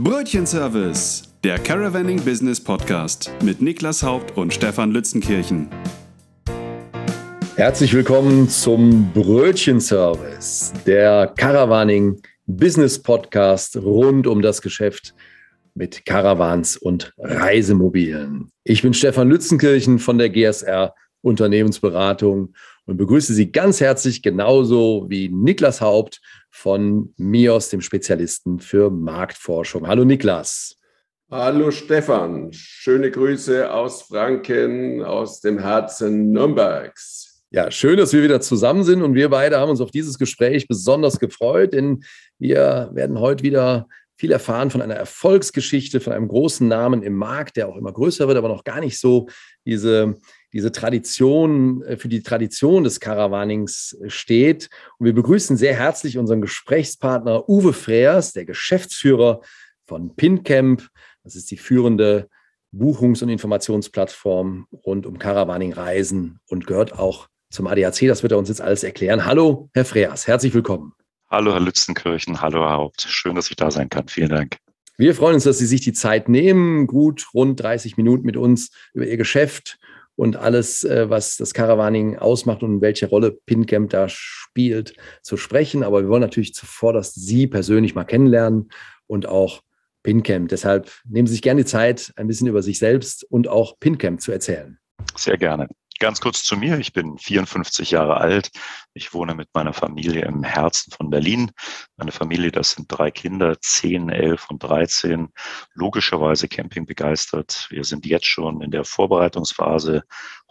Brötchenservice, der Caravanning Business Podcast mit Niklas Haupt und Stefan Lützenkirchen. Herzlich willkommen zum Brötchenservice, der Caravanning Business Podcast rund um das Geschäft mit Caravans und Reisemobilen. Ich bin Stefan Lützenkirchen von der GSR Unternehmensberatung und begrüße Sie ganz herzlich genauso wie Niklas Haupt von MIOS, dem Spezialisten für Marktforschung. Hallo Niklas. Hallo Stefan, schöne Grüße aus Franken, aus dem Herzen Nürnbergs. Ja, schön, dass wir wieder zusammen sind und wir beide haben uns auf dieses Gespräch besonders gefreut, denn wir werden heute wieder viel erfahren von einer Erfolgsgeschichte, von einem großen Namen im Markt, der auch immer größer wird, aber noch gar nicht so diese diese Tradition, äh, für die Tradition des Caravannings äh, steht. Und wir begrüßen sehr herzlich unseren Gesprächspartner Uwe Freers, der Geschäftsführer von PinCamp. Das ist die führende Buchungs- und Informationsplattform rund um Caravaning-Reisen und gehört auch zum ADAC. Das wird er uns jetzt alles erklären. Hallo, Herr Freers, herzlich willkommen. Hallo, Herr Lützenkirchen. Hallo, Herr Haupt. Schön, dass ich da sein kann. Vielen Dank. Wir freuen uns, dass Sie sich die Zeit nehmen, gut rund 30 Minuten mit uns über Ihr Geschäft und alles, äh, was das Caravaning ausmacht und welche Rolle PinCamp da spielt, zu sprechen. Aber wir wollen natürlich zuvor, dass Sie persönlich mal kennenlernen und auch PinCamp. Deshalb nehmen Sie sich gerne die Zeit, ein bisschen über sich selbst und auch PinCamp zu erzählen. Sehr gerne. Ganz kurz zu mir. Ich bin 54 Jahre alt. Ich wohne mit meiner Familie im Herzen von Berlin. Meine Familie, das sind drei Kinder, 10, 11 und 13. Logischerweise Camping begeistert. Wir sind jetzt schon in der Vorbereitungsphase.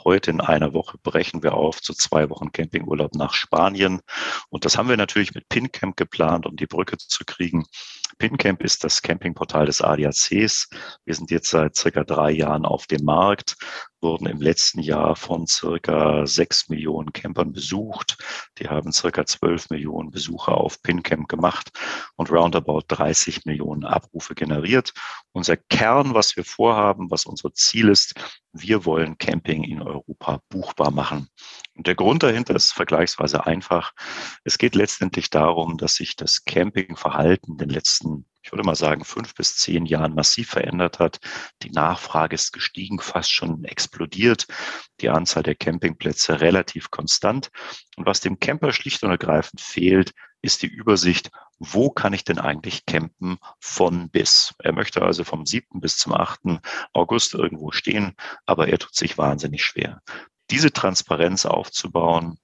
Heute in einer Woche brechen wir auf zu zwei Wochen Campingurlaub nach Spanien. Und das haben wir natürlich mit PinCamp geplant, um die Brücke zu kriegen. PinCamp ist das Campingportal des ADACs. Wir sind jetzt seit circa drei Jahren auf dem Markt, wurden im letzten Jahr von circa sechs Millionen Campern besucht. Die haben circa zwölf Millionen Besucher auf PinCamp gemacht und roundabout 30 Millionen Abrufe generiert. Unser Kern, was wir vorhaben, was unser Ziel ist, wir wollen Camping in Europa buchbar machen. Und der Grund dahinter ist vergleichsweise einfach. Es geht letztendlich darum, dass sich das Campingverhalten in den letzten, ich würde mal sagen, fünf bis zehn Jahren massiv verändert hat. Die Nachfrage ist gestiegen, fast schon explodiert. Die Anzahl der Campingplätze relativ konstant. Und was dem Camper schlicht und ergreifend fehlt, ist die Übersicht, wo kann ich denn eigentlich campen von bis. Er möchte also vom 7. bis zum 8. August irgendwo stehen, aber er tut sich wahnsinnig schwer. Diese Transparenz aufzubauen,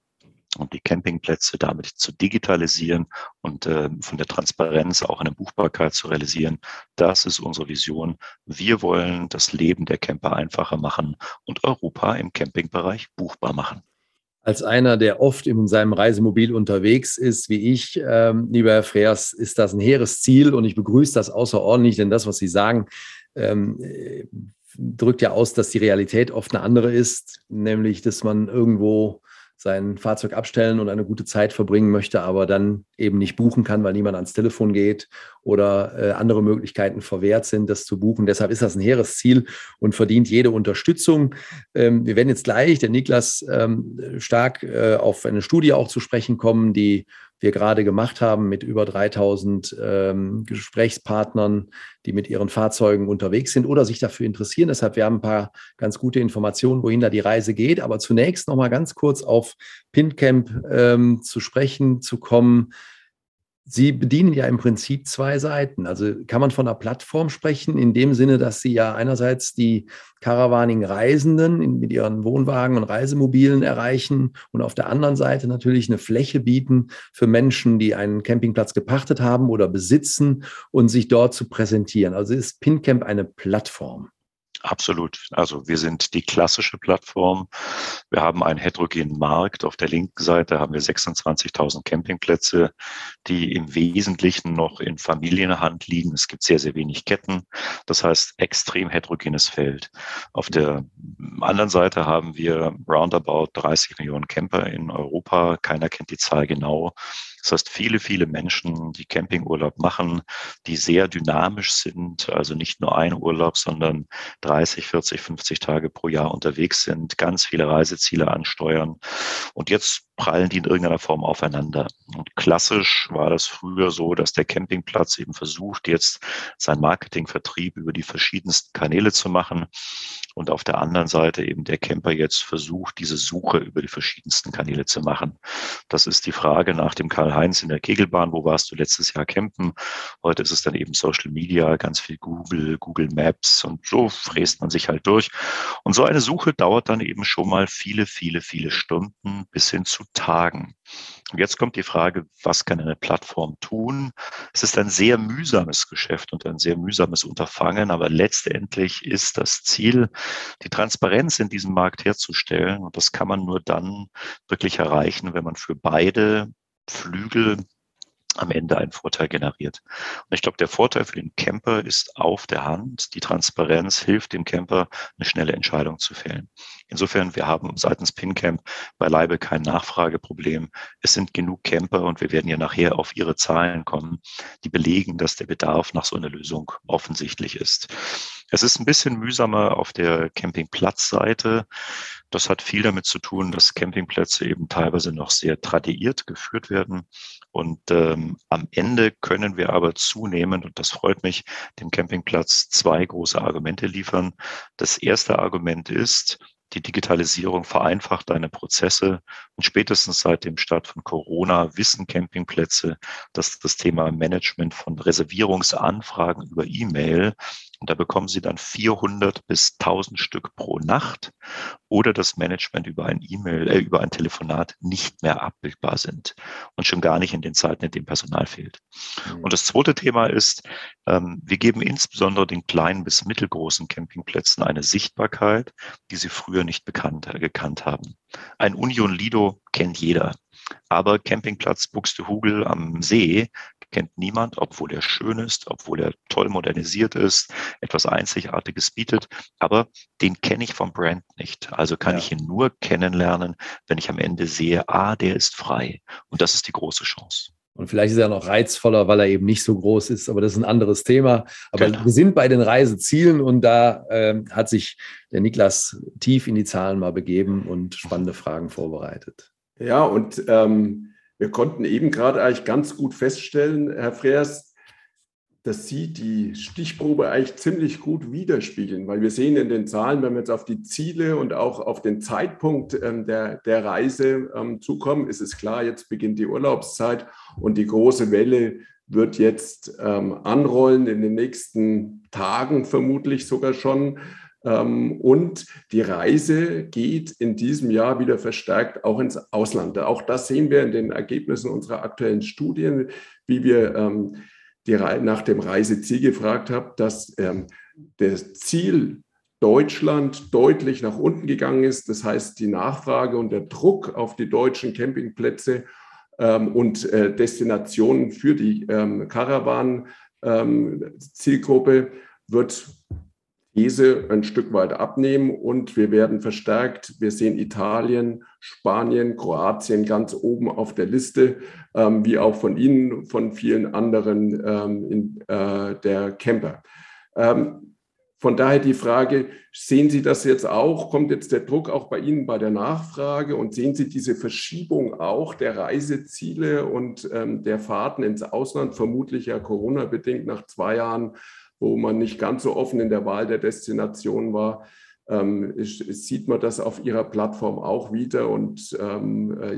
und die Campingplätze damit zu digitalisieren und äh, von der Transparenz auch eine Buchbarkeit zu realisieren. Das ist unsere Vision. Wir wollen das Leben der Camper einfacher machen und Europa im Campingbereich buchbar machen als einer, der oft in seinem Reisemobil unterwegs ist, wie ich, ähm, lieber Herr Freers, ist das ein hehres Ziel und ich begrüße das außerordentlich, denn das, was Sie sagen, ähm, drückt ja aus, dass die Realität oft eine andere ist, nämlich, dass man irgendwo sein Fahrzeug abstellen und eine gute Zeit verbringen möchte, aber dann eben nicht buchen kann, weil niemand ans Telefon geht oder äh, andere Möglichkeiten verwehrt sind, das zu buchen. Deshalb ist das ein hehres Ziel und verdient jede Unterstützung. Ähm, wir werden jetzt gleich, der Niklas, ähm, stark äh, auf eine Studie auch zu sprechen kommen, die wir gerade gemacht haben mit über 3000 ähm, Gesprächspartnern, die mit ihren Fahrzeugen unterwegs sind oder sich dafür interessieren. Deshalb, wir haben ein paar ganz gute Informationen, wohin da die Reise geht. Aber zunächst noch mal ganz kurz auf PinCamp ähm, zu sprechen zu kommen. Sie bedienen ja im Prinzip zwei Seiten. Also kann man von einer Plattform sprechen, in dem Sinne, dass Sie ja einerseits die Caravaning-Reisenden mit ihren Wohnwagen und Reisemobilen erreichen und auf der anderen Seite natürlich eine Fläche bieten für Menschen, die einen Campingplatz gepachtet haben oder besitzen und sich dort zu präsentieren. Also ist PinCamp eine Plattform. Absolut. Also wir sind die klassische Plattform. Wir haben einen heterogenen Markt. Auf der linken Seite haben wir 26.000 Campingplätze, die im Wesentlichen noch in Familienhand liegen. Es gibt sehr, sehr wenig Ketten. Das heißt, extrem heterogenes Feld. Auf der anderen Seite haben wir roundabout 30 Millionen Camper in Europa. Keiner kennt die Zahl genau. Das heißt, viele, viele Menschen, die Campingurlaub machen, die sehr dynamisch sind, also nicht nur ein Urlaub, sondern 30, 40, 50 Tage pro Jahr unterwegs sind, ganz viele Reiseziele ansteuern. Und jetzt prallen die in irgendeiner Form aufeinander. Und klassisch war das früher so, dass der Campingplatz eben versucht, jetzt sein Marketingvertrieb über die verschiedensten Kanäle zu machen und auf der anderen Seite eben der Camper jetzt versucht, diese Suche über die verschiedensten Kanäle zu machen. Das ist die Frage nach dem Karl-Heinz in der Kegelbahn, wo warst du letztes Jahr campen? Heute ist es dann eben Social Media, ganz viel Google, Google Maps und so fräst man sich halt durch. Und so eine Suche dauert dann eben schon mal viele, viele, viele Stunden bis hin zu Tagen. Und jetzt kommt die Frage, was kann eine Plattform tun? Es ist ein sehr mühsames Geschäft und ein sehr mühsames Unterfangen, aber letztendlich ist das Ziel, die Transparenz in diesem Markt herzustellen. Und das kann man nur dann wirklich erreichen, wenn man für beide Flügel am Ende einen Vorteil generiert. Und ich glaube, der Vorteil für den Camper ist auf der Hand. Die Transparenz hilft dem Camper, eine schnelle Entscheidung zu fällen. Insofern, wir haben seitens PinCamp beileibe kein Nachfrageproblem. Es sind genug Camper und wir werden ja nachher auf Ihre Zahlen kommen, die belegen, dass der Bedarf nach so einer Lösung offensichtlich ist. Es ist ein bisschen mühsamer auf der Campingplatzseite. Das hat viel damit zu tun, dass Campingplätze eben teilweise noch sehr tradiert geführt werden. Und ähm, am Ende können wir aber zunehmend, und das freut mich, dem Campingplatz zwei große Argumente liefern. Das erste Argument ist, die Digitalisierung vereinfacht deine Prozesse. Und spätestens seit dem Start von Corona wissen Campingplätze, dass das Thema Management von Reservierungsanfragen über E-Mail und da bekommen Sie dann 400 bis 1000 Stück pro Nacht oder das Management über ein E-Mail, äh, über ein Telefonat nicht mehr abbildbar sind und schon gar nicht in den Zeiten, in denen Personal fehlt. Mhm. Und das zweite Thema ist, ähm, wir geben insbesondere den kleinen bis mittelgroßen Campingplätzen eine Sichtbarkeit, die sie früher nicht bekannt, äh, gekannt haben. Ein Union Lido kennt jeder. Aber Campingplatz Buxtehude am See kennt niemand, obwohl er schön ist, obwohl er toll modernisiert ist, etwas Einzigartiges bietet. Aber den kenne ich vom Brand nicht. Also kann ja. ich ihn nur kennenlernen, wenn ich am Ende sehe, ah, der ist frei. Und das ist die große Chance. Und vielleicht ist er noch reizvoller, weil er eben nicht so groß ist, aber das ist ein anderes Thema. Aber genau. wir sind bei den Reisezielen und da äh, hat sich der Niklas tief in die Zahlen mal begeben und spannende Fragen vorbereitet. Ja, und ähm, wir konnten eben gerade eigentlich ganz gut feststellen, Herr Freers, dass Sie die Stichprobe eigentlich ziemlich gut widerspiegeln, weil wir sehen in den Zahlen, wenn wir jetzt auf die Ziele und auch auf den Zeitpunkt ähm, der, der Reise ähm, zukommen, ist es klar, jetzt beginnt die Urlaubszeit und die große Welle wird jetzt ähm, anrollen in den nächsten Tagen vermutlich sogar schon. Ähm, und die Reise geht in diesem Jahr wieder verstärkt auch ins Ausland. Auch das sehen wir in den Ergebnissen unserer aktuellen Studien, wie wir ähm, nach dem Reiseziel gefragt haben, dass ähm, das Ziel Deutschland deutlich nach unten gegangen ist. Das heißt, die Nachfrage und der Druck auf die deutschen Campingplätze und äh, Destinationen für die Caravan-Zielgruppe wird diese ein Stück weit abnehmen und wir werden verstärkt, wir sehen Italien, Spanien, Kroatien ganz oben auf der Liste, ähm, wie auch von Ihnen, von vielen anderen ähm, in, äh, der Camper. Ähm, von daher die Frage, sehen Sie das jetzt auch? Kommt jetzt der Druck auch bei Ihnen bei der Nachfrage und sehen Sie diese Verschiebung auch der Reiseziele und ähm, der Fahrten ins Ausland, vermutlich ja Corona-bedingt nach zwei Jahren wo man nicht ganz so offen in der Wahl der Destination war, ähm, sieht man das auf Ihrer Plattform auch wieder. Und ähm, äh,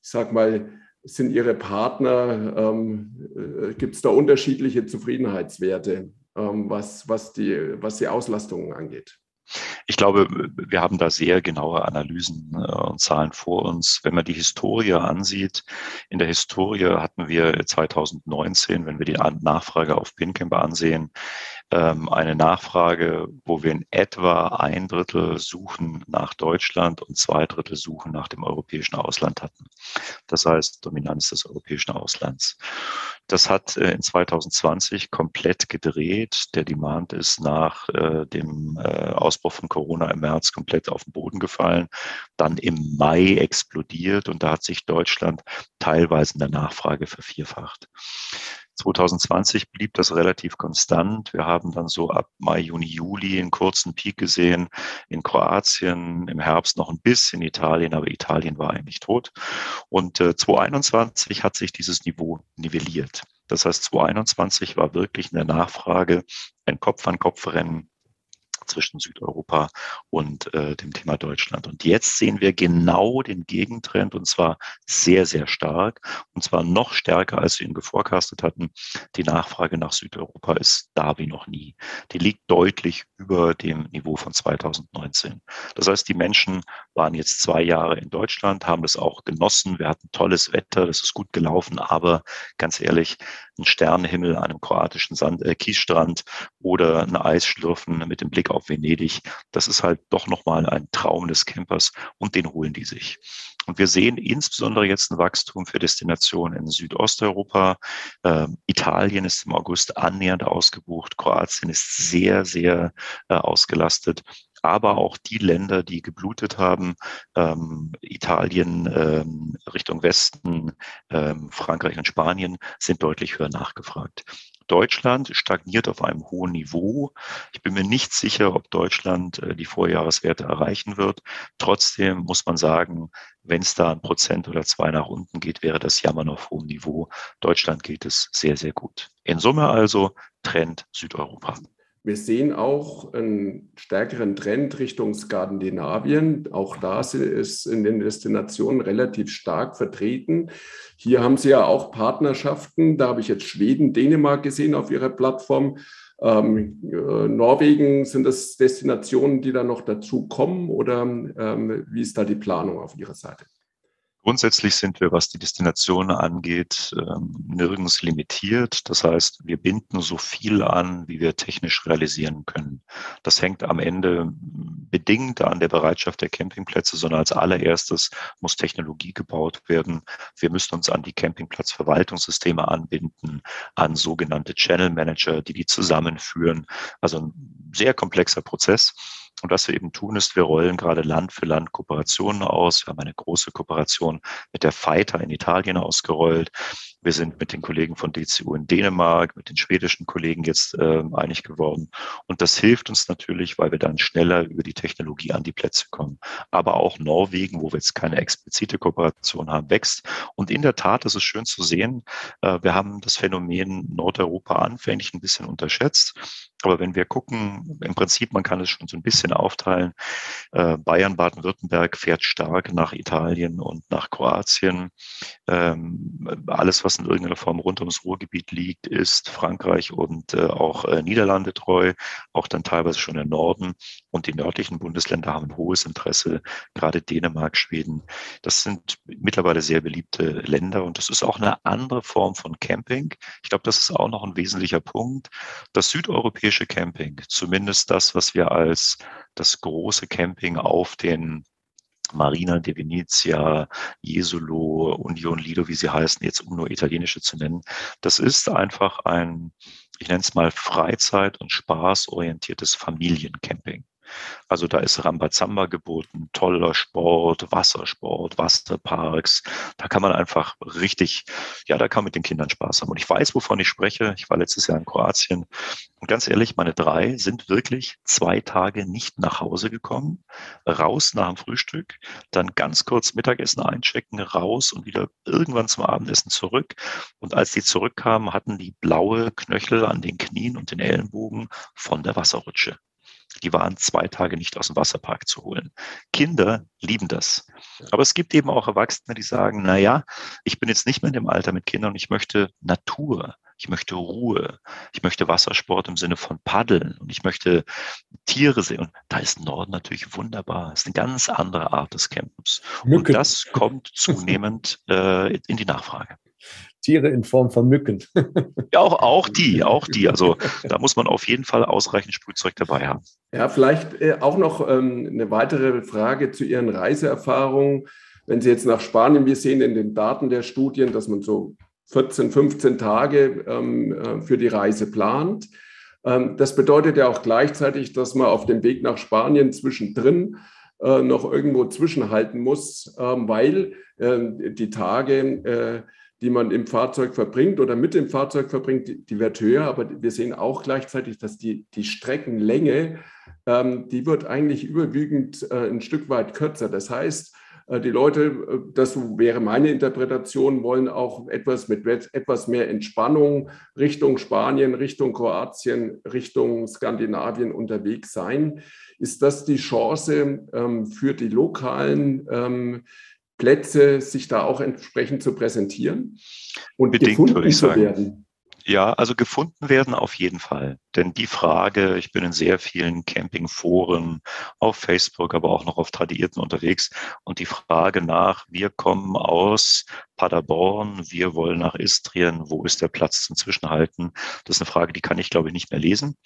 ich sage mal, sind Ihre Partner, ähm, äh, gibt es da unterschiedliche Zufriedenheitswerte, ähm, was, was, die, was die Auslastungen angeht? Ich glaube, wir haben da sehr genaue Analysen äh, und Zahlen vor uns. Wenn man die Historie ansieht, in der Historie hatten wir 2019, wenn wir die Nachfrage auf PinCamp ansehen, ähm, eine Nachfrage, wo wir in etwa ein Drittel Suchen nach Deutschland und zwei Drittel Suchen nach dem europäischen Ausland hatten. Das heißt Dominanz des europäischen Auslands. Das hat äh, in 2020 komplett gedreht. Der Demand ist nach äh, dem äh, Ausbruch von Corona im März komplett auf den Boden gefallen, dann im Mai explodiert und da hat sich Deutschland teilweise in der Nachfrage vervierfacht. 2020 blieb das relativ konstant. Wir haben dann so ab Mai, Juni, Juli einen kurzen Peak gesehen in Kroatien, im Herbst noch ein bisschen Italien, aber Italien war eigentlich tot. Und äh, 2021 hat sich dieses Niveau nivelliert. Das heißt, 2021 war wirklich in der Nachfrage ein Kopf-an-Kopf-Rennen zwischen Südeuropa und äh, dem Thema Deutschland. Und jetzt sehen wir genau den Gegentrend und zwar sehr, sehr stark und zwar noch stärker, als wir ihn geforecastet hatten. Die Nachfrage nach Südeuropa ist da wie noch nie. Die liegt deutlich über dem Niveau von 2019. Das heißt, die Menschen waren jetzt zwei Jahre in Deutschland, haben das auch genossen. Wir hatten tolles Wetter, das ist gut gelaufen, aber ganz ehrlich, ein Sternenhimmel an einem kroatischen Sand, äh, Kiesstrand oder ein Eisschlürfen mit dem Blick auf Venedig, das ist halt doch nochmal ein Traum des Campers und den holen die sich. Und wir sehen insbesondere jetzt ein Wachstum für Destinationen in Südosteuropa. Ähm, Italien ist im August annähernd ausgebucht. Kroatien ist sehr, sehr äh, ausgelastet aber auch die Länder, die geblutet haben, ähm, Italien ähm, Richtung Westen, ähm, Frankreich und Spanien, sind deutlich höher nachgefragt. Deutschland stagniert auf einem hohen Niveau. Ich bin mir nicht sicher, ob Deutschland äh, die Vorjahreswerte erreichen wird. Trotzdem muss man sagen, wenn es da ein Prozent oder zwei nach unten geht, wäre das Jammern auf hohem Niveau. Deutschland geht es sehr, sehr gut. In Summe also Trend Südeuropa. Wir sehen auch einen stärkeren Trend Richtung Skandinavien. Auch da ist in den Destinationen relativ stark vertreten. Hier haben Sie ja auch Partnerschaften. Da habe ich jetzt Schweden, Dänemark gesehen auf Ihrer Plattform. Ähm, äh, Norwegen, sind das Destinationen, die da noch dazu kommen oder ähm, wie ist da die Planung auf Ihrer Seite? Grundsätzlich sind wir, was die Destination angeht, ähm, nirgends limitiert. Das heißt, wir binden so viel an, wie wir technisch realisieren können. Das hängt am Ende bedingt an der Bereitschaft der Campingplätze, sondern als allererstes muss Technologie gebaut werden. Wir müssen uns an die Campingplatzverwaltungssysteme anbinden, an sogenannte Channel Manager, die die zusammenführen. Also ein sehr komplexer Prozess. Und was wir eben tun, ist, wir rollen gerade Land für Land Kooperationen aus. Wir haben eine große Kooperation mit der Fighter in Italien ausgerollt. Wir sind mit den Kollegen von DCU in Dänemark, mit den schwedischen Kollegen jetzt äh, einig geworden. Und das hilft uns natürlich, weil wir dann schneller über die Technologie an die Plätze kommen. Aber auch Norwegen, wo wir jetzt keine explizite Kooperation haben, wächst. Und in der Tat ist es schön zu sehen, äh, wir haben das Phänomen Nordeuropa anfänglich ein bisschen unterschätzt. Aber wenn wir gucken, im Prinzip, man kann es schon so ein bisschen aufteilen. Äh, Bayern, Baden-Württemberg fährt stark nach Italien und nach Kroatien. Ähm, alles, was in irgendeiner Form rund ums Ruhrgebiet liegt, ist Frankreich und äh, auch äh, Niederlande treu, auch dann teilweise schon der Norden. Und die nördlichen Bundesländer haben ein hohes Interesse, gerade Dänemark, Schweden. Das sind mittlerweile sehr beliebte Länder und das ist auch eine andere Form von Camping. Ich glaube, das ist auch noch ein wesentlicher Punkt. Das südeuropäische Camping, zumindest das, was wir als das große Camping auf den Marina de Venezia, Jesolo, Union Lido, wie sie heißen, jetzt um nur italienische zu nennen. Das ist einfach ein, ich nenne es mal Freizeit- und spaßorientiertes Familiencamping. Also da ist Rambazamba geboten, toller Sport, Wassersport, Wasserparks. Da kann man einfach richtig, ja, da kann man mit den Kindern Spaß haben. Und ich weiß, wovon ich spreche. Ich war letztes Jahr in Kroatien. Und ganz ehrlich, meine drei sind wirklich zwei Tage nicht nach Hause gekommen, raus nach dem Frühstück, dann ganz kurz Mittagessen einchecken, raus und wieder irgendwann zum Abendessen zurück. Und als die zurückkamen, hatten die blaue Knöchel an den Knien und den Ellenbogen von der Wasserrutsche die waren zwei Tage nicht aus dem Wasserpark zu holen. Kinder lieben das. Aber es gibt eben auch Erwachsene, die sagen, na ja, ich bin jetzt nicht mehr in dem Alter mit Kindern und ich möchte Natur. Ich möchte Ruhe. Ich möchte Wassersport im Sinne von Paddeln und ich möchte Tiere sehen. Und da ist Norden natürlich wunderbar. Das ist eine ganz andere Art des Campens. Und das kommt zunehmend äh, in die Nachfrage. Tiere in Form von Mücken. ja, auch, auch die, auch die. Also da muss man auf jeden Fall ausreichend Sprühzeug dabei haben. Ja, vielleicht äh, auch noch ähm, eine weitere Frage zu Ihren Reiseerfahrungen. Wenn Sie jetzt nach Spanien, wir sehen in den Daten der Studien, dass man so 14, 15 Tage ähm, äh, für die Reise plant. Ähm, das bedeutet ja auch gleichzeitig, dass man auf dem Weg nach Spanien zwischendrin äh, noch irgendwo zwischenhalten muss, weil die Tage die man im Fahrzeug verbringt oder mit dem Fahrzeug verbringt, die, die wird höher, aber wir sehen auch gleichzeitig, dass die, die Streckenlänge, ähm, die wird eigentlich überwiegend äh, ein Stück weit kürzer. Das heißt, äh, die Leute, äh, das wäre meine Interpretation, wollen auch etwas mit etwas mehr Entspannung Richtung Spanien, Richtung Kroatien, Richtung Skandinavien unterwegs sein. Ist das die Chance ähm, für die lokalen ähm, Plätze, sich da auch entsprechend zu präsentieren und Bedingt, gefunden zu werden? Ja, also gefunden werden auf jeden Fall. Denn die Frage, ich bin in sehr vielen Campingforen auf Facebook, aber auch noch auf Tradierten unterwegs und die Frage nach, wir kommen aus Paderborn, wir wollen nach Istrien, wo ist der Platz zum Zwischenhalten? Das ist eine Frage, die kann ich, glaube ich, nicht mehr lesen.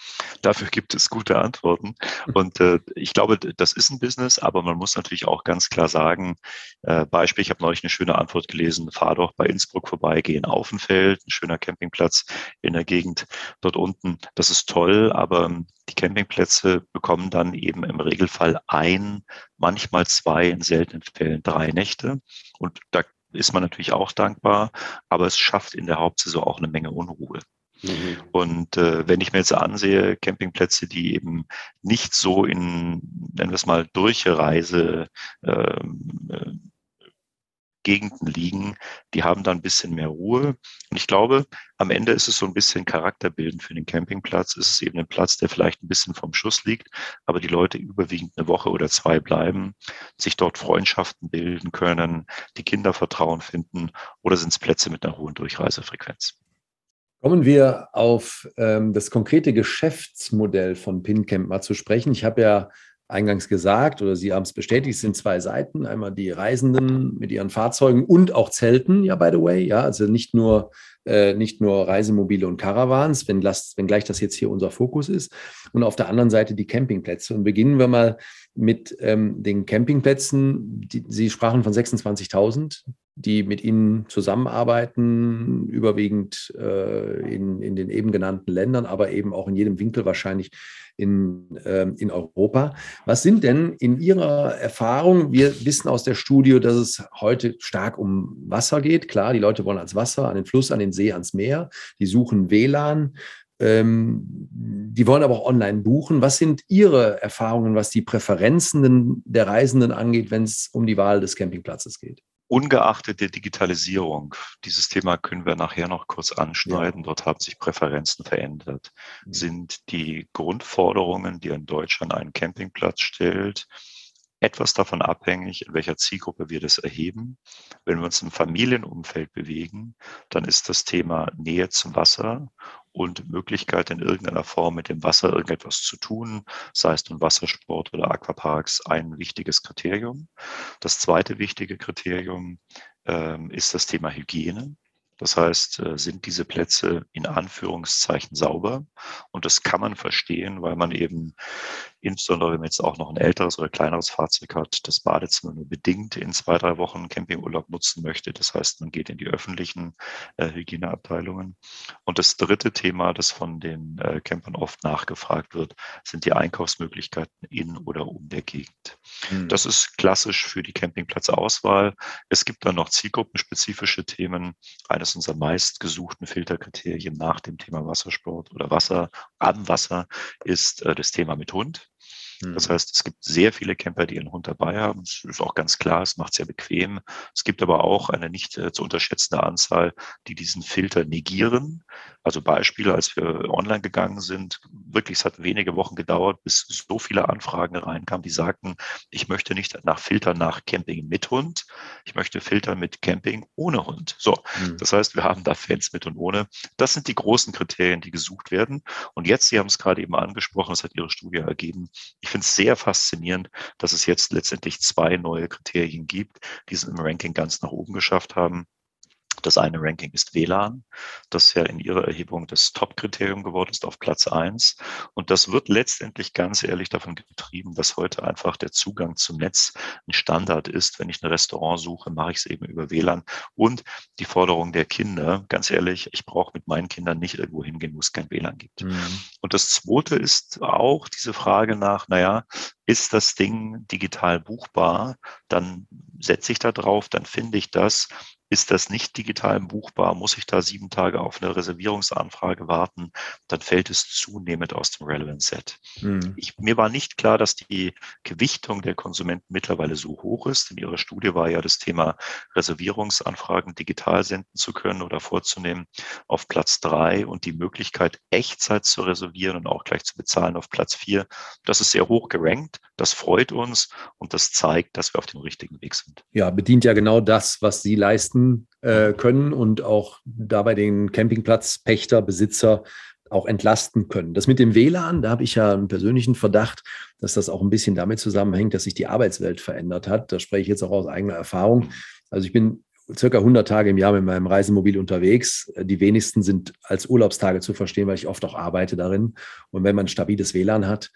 Dafür gibt es gute Antworten. Und äh, ich glaube, das ist ein Business, aber man muss natürlich auch ganz klar sagen, äh, Beispiel, ich habe neulich eine schöne Antwort gelesen, fahr doch bei Innsbruck vorbei, geh in Aufenfeld, ein schöner Campingplatz in der Gegend dort unten. Das ist toll, aber die Campingplätze bekommen dann eben im Regelfall ein, manchmal zwei, in seltenen Fällen drei Nächte. Und da ist man natürlich auch dankbar, aber es schafft in der Hauptsaison auch eine Menge Unruhe. Mhm. Und äh, wenn ich mir jetzt ansehe, Campingplätze, die eben nicht so in, nennen wir es mal, Durchreise ähm, äh, Gegenden liegen, die haben da ein bisschen mehr Ruhe. Und ich glaube, am Ende ist es so ein bisschen charakterbildend für den Campingplatz. Es ist eben ein Platz, der vielleicht ein bisschen vom Schuss liegt, aber die Leute überwiegend eine Woche oder zwei bleiben, sich dort Freundschaften bilden können, die Kinder Vertrauen finden oder sind es Plätze mit einer hohen Durchreisefrequenz. Kommen wir auf ähm, das konkrete Geschäftsmodell von PinCamp mal zu sprechen. Ich habe ja eingangs gesagt oder Sie haben es bestätigt, es sind zwei Seiten. Einmal die Reisenden mit ihren Fahrzeugen und auch Zelten, ja, by the way. Ja, also nicht nur, äh, nicht nur Reisemobile und Caravans, wenn das, wenngleich das jetzt hier unser Fokus ist. Und auf der anderen Seite die Campingplätze. Und beginnen wir mal mit ähm, den Campingplätzen. Die, Sie sprachen von 26.000 die mit ihnen zusammenarbeiten, überwiegend äh, in, in den eben genannten Ländern, aber eben auch in jedem Winkel wahrscheinlich in, äh, in Europa. Was sind denn in Ihrer Erfahrung, wir wissen aus der Studie, dass es heute stark um Wasser geht. Klar, die Leute wollen ans Wasser, an den Fluss, an den See, ans Meer. Die suchen WLAN. Ähm, die wollen aber auch online buchen. Was sind Ihre Erfahrungen, was die Präferenzen der Reisenden angeht, wenn es um die Wahl des Campingplatzes geht? Ungeachtet der Digitalisierung, dieses Thema können wir nachher noch kurz anschneiden, ja. dort haben sich Präferenzen verändert, mhm. sind die Grundforderungen, die in Deutschland einen Campingplatz stellt, etwas davon abhängig, in welcher Zielgruppe wir das erheben. Wenn wir uns im Familienumfeld bewegen, dann ist das Thema Nähe zum Wasser und Möglichkeit in irgendeiner Form mit dem Wasser irgendetwas zu tun, sei es nun Wassersport oder Aquaparks, ein wichtiges Kriterium. Das zweite wichtige Kriterium ähm, ist das Thema Hygiene. Das heißt, äh, sind diese Plätze in Anführungszeichen sauber? Und das kann man verstehen, weil man eben, insbesondere wenn man jetzt auch noch ein älteres oder kleineres Fahrzeug hat, das Badezimmer nur bedingt in zwei, drei Wochen Campingurlaub nutzen möchte. Das heißt, man geht in die öffentlichen äh, Hygieneabteilungen. Und das dritte Thema, das von den äh, Campern oft nachgefragt wird, sind die Einkaufsmöglichkeiten in oder um der Gegend. Mhm. Das ist klassisch für die Campingplatzauswahl. Es gibt dann noch zielgruppenspezifische Themen. Eines unserer meistgesuchten Filterkriterien nach dem Thema Wassersport oder Wasser am Wasser ist äh, das Thema mit Hund. Das mhm. heißt, es gibt sehr viele Camper, die ihren Hund dabei haben. Das ist auch ganz klar, es macht sehr bequem. Es gibt aber auch eine nicht äh, zu unterschätzende Anzahl, die diesen Filter negieren. Also Beispiele, als wir online gegangen sind, wirklich, es hat wenige Wochen gedauert, bis so viele Anfragen reinkamen, die sagten, ich möchte nicht nach Filtern nach Camping mit Hund, ich möchte filtern mit Camping ohne Hund. So, mhm. das heißt, wir haben da Fans mit und ohne. Das sind die großen Kriterien, die gesucht werden. Und jetzt, Sie haben es gerade eben angesprochen, das hat Ihre Studie ergeben. Ich finde es sehr faszinierend, dass es jetzt letztendlich zwei neue Kriterien gibt, die es im Ranking ganz nach oben geschafft haben. Das eine Ranking ist WLAN, das ja in ihrer Erhebung das Top-Kriterium geworden ist auf Platz eins. Und das wird letztendlich ganz ehrlich davon getrieben, dass heute einfach der Zugang zum Netz ein Standard ist. Wenn ich ein Restaurant suche, mache ich es eben über WLAN. Und die Forderung der Kinder, ganz ehrlich, ich brauche mit meinen Kindern nicht irgendwo hingehen, wo es kein WLAN gibt. Mhm. Und das zweite ist auch diese Frage nach, naja, ist das Ding digital buchbar? Dann setze ich da drauf, dann finde ich das Ist das nicht digital buchbar? Muss ich da sieben Tage auf eine Reservierungsanfrage warten? Dann fällt es zunehmend aus dem Relevant Set. Mhm. Ich, mir war nicht klar, dass die Gewichtung der Konsumenten mittlerweile so hoch ist. In Ihrer Studie war ja das Thema Reservierungsanfragen digital senden zu können oder vorzunehmen auf Platz drei und die Möglichkeit, Echtzeit zu reservieren und auch gleich zu bezahlen auf Platz vier. Das ist sehr hoch gerankt. Das freut uns und das zeigt, dass wir auf dem richtigen Weg sind. Ja, bedient ja genau das, was Sie leisten leisten äh, können und auch dabei den Campingplatzpächter, Besitzer auch entlasten können. Das mit dem WLAN, da habe ich ja einen persönlichen Verdacht, dass das auch ein bisschen damit zusammenhängt, dass sich die Arbeitswelt verändert hat. Da spreche ich jetzt auch aus eigener Erfahrung. Also ich bin circa 100 Tage im Jahr mit meinem Reisemobil unterwegs. Die wenigsten sind als Urlaubstage zu verstehen, weil ich oft auch arbeite darin. Und wenn man stabiles WLAN hat,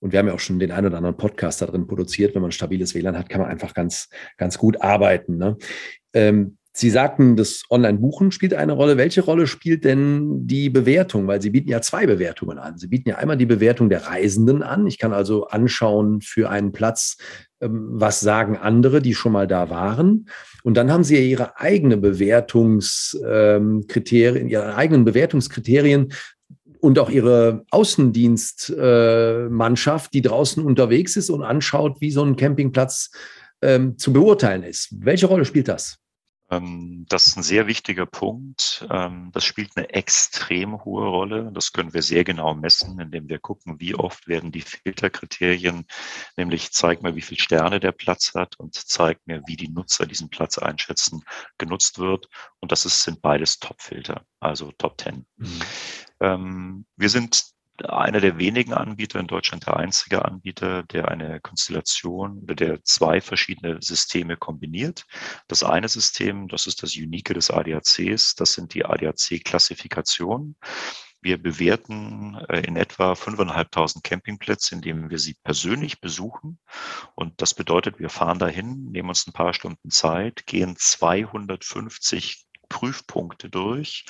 und wir haben ja auch schon den einen oder anderen Podcast da drin produziert, wenn man stabiles WLAN hat, kann man einfach ganz, ganz gut arbeiten. Ne? Ähm, Sie sagten, das Online-Buchen spielt eine Rolle. Welche Rolle spielt denn die Bewertung? Weil Sie bieten ja zwei Bewertungen an. Sie bieten ja einmal die Bewertung der Reisenden an. Ich kann also anschauen für einen Platz, ähm, was sagen andere, die schon mal da waren. Und dann haben Sie ja Ihre eigene Bewertungskriterien, Ihre eigenen Bewertungskriterien und auch Ihre Außendienstmannschaft, die draußen unterwegs ist und anschaut, wie so ein Campingplatz ähm, zu beurteilen ist. Welche Rolle spielt das? Ähm, das ist ein sehr wichtiger Punkt. Ähm, das spielt eine extrem hohe Rolle. Das können wir sehr genau messen, indem wir gucken, wie oft werden die Filterkriterien, nämlich zeig mir, wie viele Sterne der Platz hat und zeig mir, wie die Nutzer diesen Platz einschätzen, genutzt wird. Und das ist, sind beides Top-Filter, also Top 10. Mhm. Ähm, wir sind einer der wenigen Anbieter in Deutschland, der einzige Anbieter, der eine Konstellation oder der zwei verschiedene Systeme kombiniert. Das eine System, das ist das Unique des ADACs, das sind die ADAC-Klassifikationen. Wir bewerten äh, in etwa 5.500 Campingplätze, indem wir sie persönlich besuchen. Und das bedeutet, wir fahren dahin, nehmen uns ein paar Stunden Zeit, gehen 250 Prüfpunkte durch,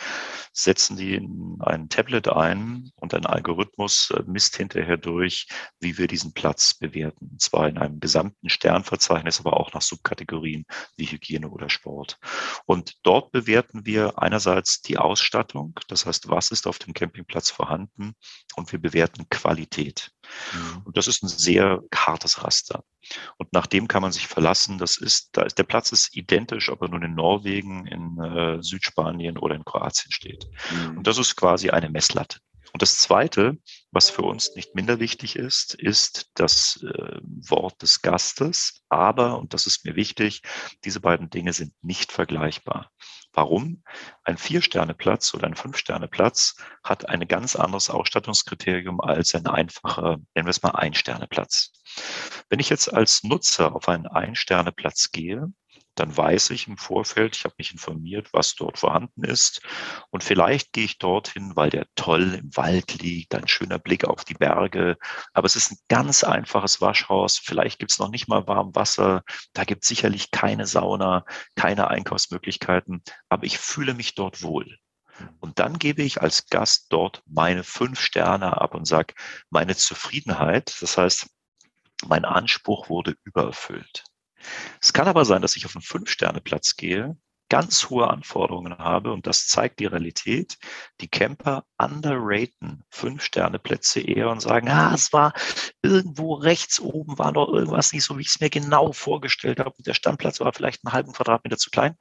setzen die in ein Tablet ein und ein Algorithmus äh, misst hinterher durch, wie wir diesen Platz bewerten. Und zwar in einem gesamten Sternverzeichnis, aber auch nach Subkategorien wie Hygiene oder Sport. Und dort bewerten wir einerseits die Ausstattung, das heißt, was ist auf dem Campingplatz vorhanden und wir bewerten Qualität. Mhm. Und das ist ein sehr hartes Raster. Und nach dem kann man sich verlassen. Das ist, da ist der Platz ist identisch, ob er nun in Norwegen, in äh, Südspanien oder in Kroatien steht. Mhm. Und das ist quasi eine Messlatte. Und das Zweite, was für uns nicht minder wichtig ist, ist das äh, Wort des Gastes. Aber, und das ist mir wichtig, diese beiden Dinge sind nicht vergleichbar. Warum? Ein Vier-Sterne-Platz oder ein Fünf-Sterne-Platz hat ein ganz anderes Ausstattungskriterium als ein einfacher, nennen wir es mal Ein-Sterne-Platz. Wenn ich jetzt als Nutzer auf einen Ein-Sterne-Platz gehe, dann weiß ich im Vorfeld, ich habe mich informiert, was dort vorhanden ist. Und vielleicht gehe ich dorthin, weil der toll im Wald liegt, ein schöner Blick auf die Berge. Aber es ist ein ganz einfaches Waschhaus. Vielleicht gibt es noch nicht mal warm Wasser. Da gibt es sicherlich keine Sauna, keine Einkaufsmöglichkeiten. Aber ich fühle mich dort wohl. Und dann gebe ich als Gast dort meine fünf Sterne ab und sage, meine Zufriedenheit, das heißt, mein Anspruch wurde übererfüllt. Es kann aber sein, dass ich auf einen Fünf-Sterne-Platz gehe, ganz hohe Anforderungen habe und das zeigt die Realität. Die Camper underraten Fünf-Sterne-Plätze eher und sagen, ah, es war irgendwo rechts oben, war noch irgendwas nicht so, wie ich es mir genau vorgestellt habe. Und der Standplatz war vielleicht einen halben Quadratmeter zu klein.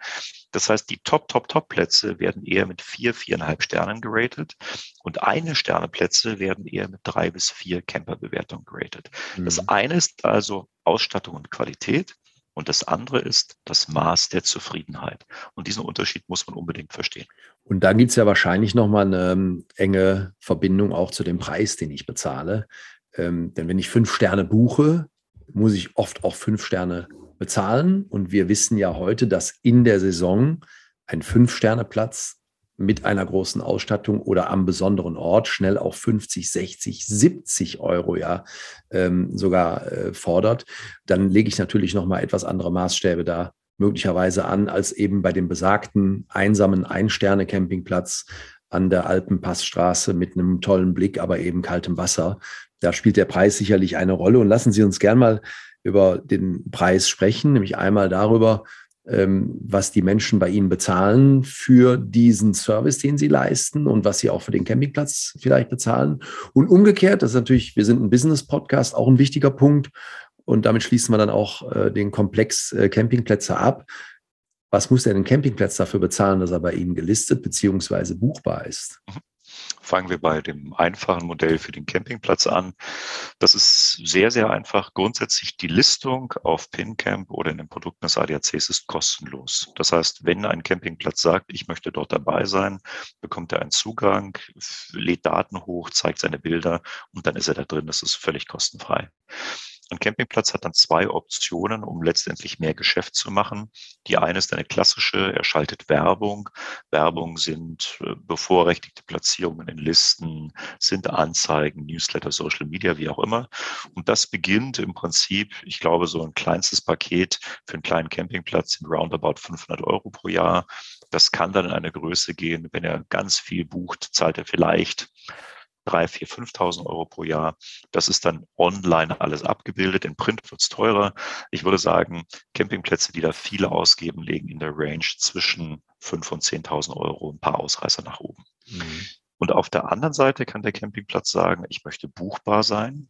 Das heißt, die Top, Top, Top-Plätze werden eher mit vier, viereinhalb Sternen geratet und eine Sterne-Plätze werden eher mit drei bis vier Camper-Bewertungen geratet. Mhm. Das eine ist also Ausstattung und Qualität. Und das andere ist das Maß der Zufriedenheit. Und diesen Unterschied muss man unbedingt verstehen. Und da gibt es ja wahrscheinlich nochmal eine ähm, enge Verbindung auch zu dem Preis, den ich bezahle. Ähm, denn wenn ich fünf Sterne buche, muss ich oft auch fünf Sterne bezahlen. Und wir wissen ja heute, dass in der Saison ein Fünf-Sterne-Platz mit einer großen Ausstattung oder am besonderen Ort schnell auch 50, 60, 70 Euro ja ähm, sogar äh, fordert, dann lege ich natürlich nochmal etwas andere Maßstäbe da möglicherweise an, als eben bei dem besagten einsamen Ein-Sterne-Campingplatz an der Alpenpassstraße mit einem tollen Blick, aber eben kaltem Wasser. Da spielt der Preis sicherlich eine Rolle. Und lassen Sie uns gern mal über den Preis sprechen, nämlich einmal darüber, was die Menschen bei Ihnen bezahlen für diesen Service, den Sie leisten und was Sie auch für den Campingplatz vielleicht bezahlen. Und umgekehrt, das ist natürlich, wir sind ein Business-Podcast, auch ein wichtiger Punkt. Und damit schließen wir dann auch äh, den Komplex äh, Campingplätze ab. Was muss denn ein Campingplatz dafür bezahlen, dass er bei Ihnen gelistet bzw. buchbar ist? Mhm. Fangen wir bei dem einfachen Modell für den Campingplatz an. Das ist sehr, sehr einfach. Grundsätzlich die Listung auf PinCamp oder in den Produkten des ADACs ist kostenlos. Das heißt, wenn ein Campingplatz sagt, ich möchte dort dabei sein, bekommt er einen Zugang, lädt Daten hoch, zeigt seine Bilder und dann ist er da drin. Das ist völlig kostenfrei. Ein Campingplatz hat dann zwei Optionen, um letztendlich mehr Geschäft zu machen. Die eine ist eine klassische, er schaltet Werbung. Werbung sind äh, bevorrechtigte Platzierungen in Listen, sind Anzeigen, Newsletter, Social Media, wie auch immer. Und das beginnt im Prinzip, ich glaube, so ein kleinstes Paket für einen kleinen Campingplatz sind roundabout 500 Euro pro Jahr. Das kann dann in eine Größe gehen. Wenn er ganz viel bucht, zahlt er vielleicht 3, 4, 5.000 Euro pro Jahr. Das ist dann online alles abgebildet. In Print wird es teurer. Ich würde sagen, Campingplätze, die da viele ausgeben, legen in der Range zwischen 5.000 und 10.000 Euro, ein paar Ausreißer nach oben. Mhm. Und auf der anderen Seite kann der Campingplatz sagen, ich möchte buchbar sein.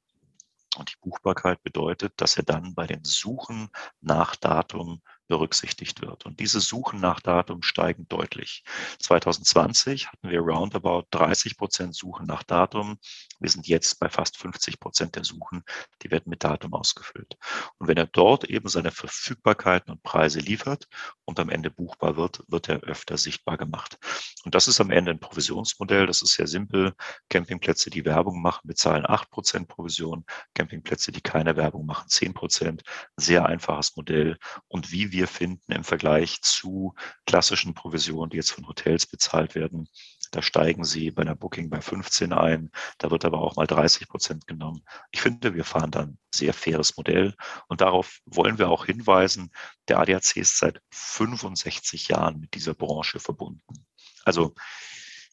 Und die Buchbarkeit bedeutet, dass er dann bei den Suchen nach Datum berücksichtigt wird. Und diese Suchen nach Datum steigen deutlich. 2020 hatten wir roundabout 30 Prozent Suchen nach Datum. Wir sind jetzt bei fast 50 Prozent der Suchen, die werden mit Datum ausgefüllt. Und wenn er dort eben seine Verfügbarkeiten und Preise liefert und am Ende buchbar wird, wird er öfter sichtbar gemacht. Und das ist am Ende ein Provisionsmodell. Das ist sehr simpel. Campingplätze, die Werbung machen, bezahlen 8 Prozent Provision. Campingplätze, die keine Werbung machen, 10 Prozent. Sehr einfaches Modell. Und wie wir wir finden im Vergleich zu klassischen Provisionen, die jetzt von Hotels bezahlt werden. Da steigen sie bei einer Booking bei 15 ein, da wird aber auch mal 30 Prozent genommen. Ich finde, wir fahren dann sehr faires Modell und darauf wollen wir auch hinweisen. Der ADAC ist seit 65 Jahren mit dieser Branche verbunden. Also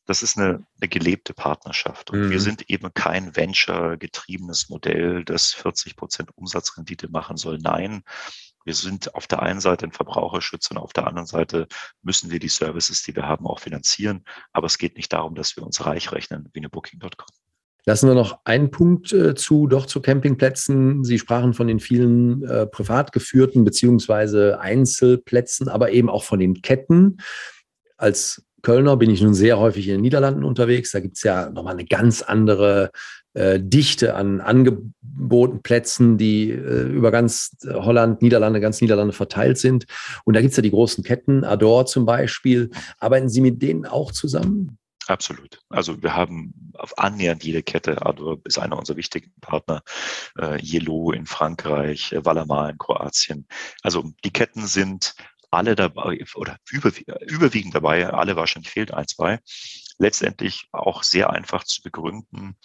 das ist eine, eine gelebte Partnerschaft. Und mhm. wir sind eben kein Venture-getriebenes Modell, das 40 Prozent Umsatzrendite machen soll. Nein, wir sind auf der einen Seite ein Verbraucherschutz und auf der anderen Seite müssen wir die Services, die wir haben, auch finanzieren. Aber es geht nicht darum, dass wir uns reich rechnen wie eine Booking.com. Lassen wir noch einen Punkt äh, zu, doch zu Campingplätzen. Sie sprachen von den vielen äh, privat geführten beziehungsweise Einzelplätzen, aber eben auch von den Ketten. Als Kölner bin ich nun sehr häufig in den Niederlanden unterwegs. Da gibt es ja nochmal eine ganz andere äh, Dichte an Angeboten, Plätzen, die äh, über ganz Holland, Niederlande, ganz Niederlande verteilt sind. Und da gibt es ja die großen Ketten, Ador zum Beispiel. Arbeiten Sie mit denen auch zusammen? Absolut. Also wir haben auf annähernd jede Kette, Ador ist einer unserer wichtigen Partner, äh, Yellow in Frankreich, äh, Valamar in Kroatien. Also die Ketten sind alle dabei oder überwiegend dabei, alle wahrscheinlich fehlt ein, zwei. Letztendlich auch sehr einfach zu begründen.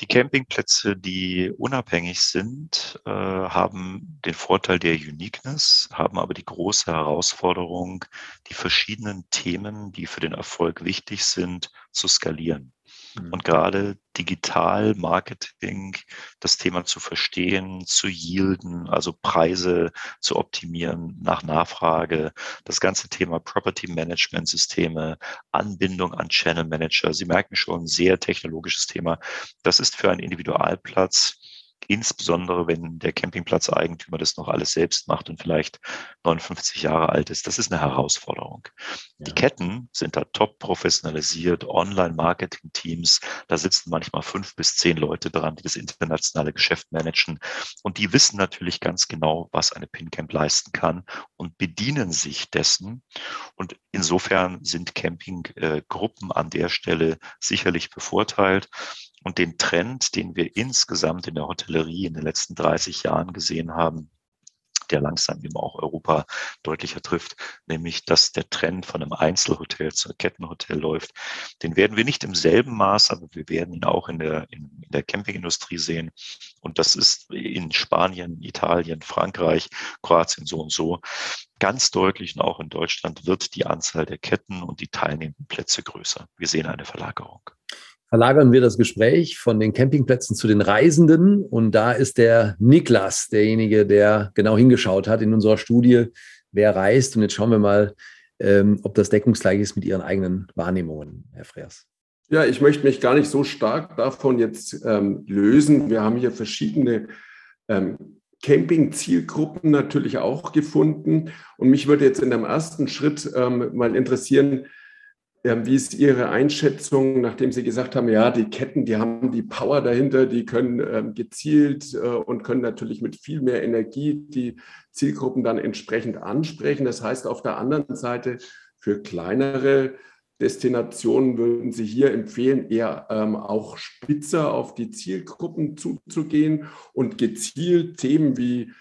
Die Campingplätze, die unabhängig sind, äh, haben den Vorteil der Uniqueness, haben aber die große Herausforderung, die verschiedenen Themen, die für den Erfolg wichtig sind, zu skalieren. Mhm. Und gerade digital Marketing, das Thema zu verstehen, zu yielden, also Preise zu optimieren nach Nachfrage, das ganze Thema Property Management Systeme, Anbindung an Channel Manager. Sie merken schon, sehr technologisches Thema. Das ist für einen Individualplatz insbesondere wenn der Campingplatzeigentümer das noch alles selbst macht und vielleicht 59 Jahre alt ist. Das ist eine Herausforderung. Ja. Die Ketten sind da top professionalisiert, Online-Marketing-Teams, da sitzen manchmal fünf bis zehn Leute dran, die das internationale Geschäft managen. Und die wissen natürlich ganz genau, was eine PinCamp leisten kann und bedienen sich dessen. Und insofern sind Campinggruppen an der Stelle sicherlich bevorteilt. Und den Trend, den wir insgesamt in der Hotellerie in den letzten 30 Jahren gesehen haben, der langsam eben auch Europa deutlicher trifft, nämlich dass der Trend von einem Einzelhotel zu einem Kettenhotel läuft. Den werden wir nicht im selben Maß, aber wir werden ihn auch in der, in, in der Campingindustrie sehen. Und das ist in Spanien, Italien, Frankreich, Kroatien so und so. Ganz deutlich und auch in Deutschland wird die Anzahl der Ketten und die teilnehmenden Plätze größer. Wir sehen eine Verlagerung verlagern wir das Gespräch von den Campingplätzen zu den Reisenden. Und da ist der Niklas derjenige, der genau hingeschaut hat in unserer Studie. wer reist. Und jetzt schauen wir mal, ähm, ob das deckungsgleich ist mit Ihren eigenen Wahrnehmungen, Herr Freers. Ja, ich möchte mich gar nicht so stark davon jetzt ähm, lösen. Wir haben hier verschiedene ähm, Camping-Zielgruppen natürlich auch gefunden. Und mich würde jetzt in dem ersten Schritt ähm, mal interessieren, wie ist Ihre Einschätzung, nachdem Sie gesagt haben, ja, die Ketten, die haben die Power dahinter, die können ähm, gezielt äh, und können natürlich mit viel mehr Energie die Zielgruppen dann entsprechend ansprechen. Das heißt, auf der anderen Seite für kleinere Destinationen würden Sie hier empfehlen, eher ähm, auch spitzer auf die Zielgruppen zuzugehen und gezielt Themen wie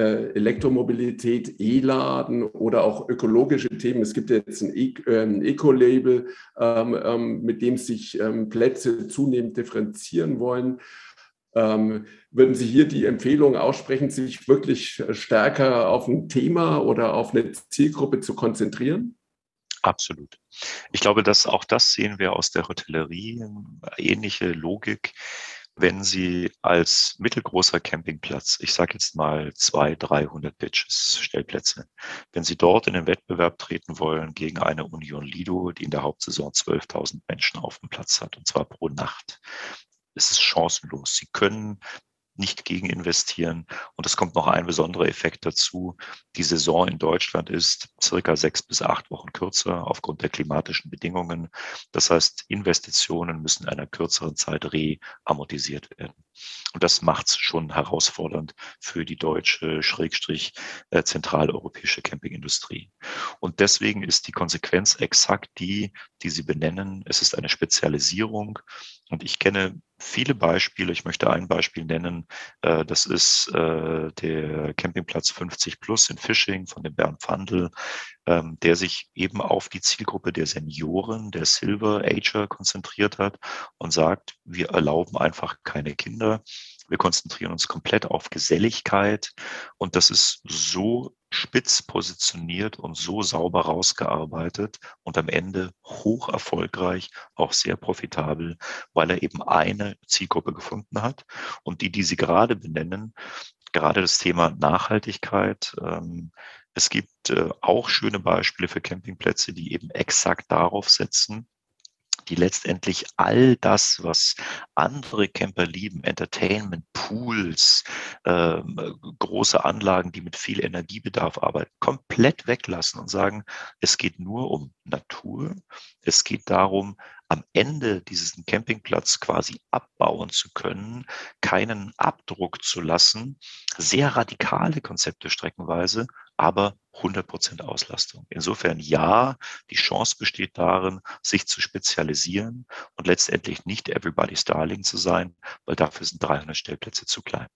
Elektromobilität, E-Laden oder auch ökologische Themen. Es gibt jetzt ein ähm, Eco-Label, ähm, ähm, mit dem sich Plätze zunehmend differenzieren wollen. würden Sie hier die Empfehlung aussprechen, sich wirklich stärker auf ein Thema oder auf eine Zielgruppe zu konzentrieren? Absolut. Ich glaube, dass auch das sehen wir aus der Hotellerie, ähnliche Logik wenn Sie als mittelgroßer Campingplatz, ich sage jetzt mal zwei, 300 Pitches, Stellplätze, wenn Sie dort in den Wettbewerb treten wollen gegen eine Union Lido, die in der Hauptsaison 12.000 Menschen auf dem Platz hat, und zwar pro Nacht, ist es chancenlos. Sie können nicht gegen investieren. Und es kommt noch ein besonderer Effekt dazu. Die Saison in Deutschland ist circa sechs bis acht Wochen kürzer aufgrund der klimatischen Bedingungen. Das heißt, Investitionen müssen in einer kürzeren Zeit reamortisiert werden. Und das macht es schon herausfordernd für die deutsche, schrägstrich äh, zentraleuropäische Campingindustrie. Und deswegen ist die Konsequenz exakt die, die Sie benennen. Es ist eine Spezialisierung. Und ich kenne viele Beispiele. Ich möchte ein Beispiel nennen. Äh, das ist äh, der Campingplatz 50 Plus in Fishing von dem Bernd Pfandl, ähm, der sich eben auf die Zielgruppe der Senioren, der Silver Ager konzentriert hat und sagt, wir erlauben einfach keine Kinder. Wir konzentrieren uns komplett auf Geselligkeit und das ist so spitz positioniert und so sauber rausgearbeitet und am Ende hoch erfolgreich, auch sehr profitabel, weil er eben eine Zielgruppe gefunden hat und die, die Sie gerade benennen, gerade das Thema Nachhaltigkeit. Ähm, es gibt äh, auch schöne Beispiele für Campingplätze, die eben exakt darauf setzen, die letztendlich all das, was andere Camper lieben, Entertainment, Pools, äh, große Anlagen, die mit viel Energiebedarf arbeiten, komplett weglassen und sagen, es geht nur um Natur. Es geht darum, am Ende diesen Campingplatz quasi abbauen zu können, keinen Abdruck zu lassen. Sehr radikale Konzepte streckenweise, aber 100% Auslastung. Insofern ja, die Chance besteht darin, sich zu spezialisieren und letztendlich nicht everybody's darling zu sein, weil dafür sind 300 Stellplätze zu klein.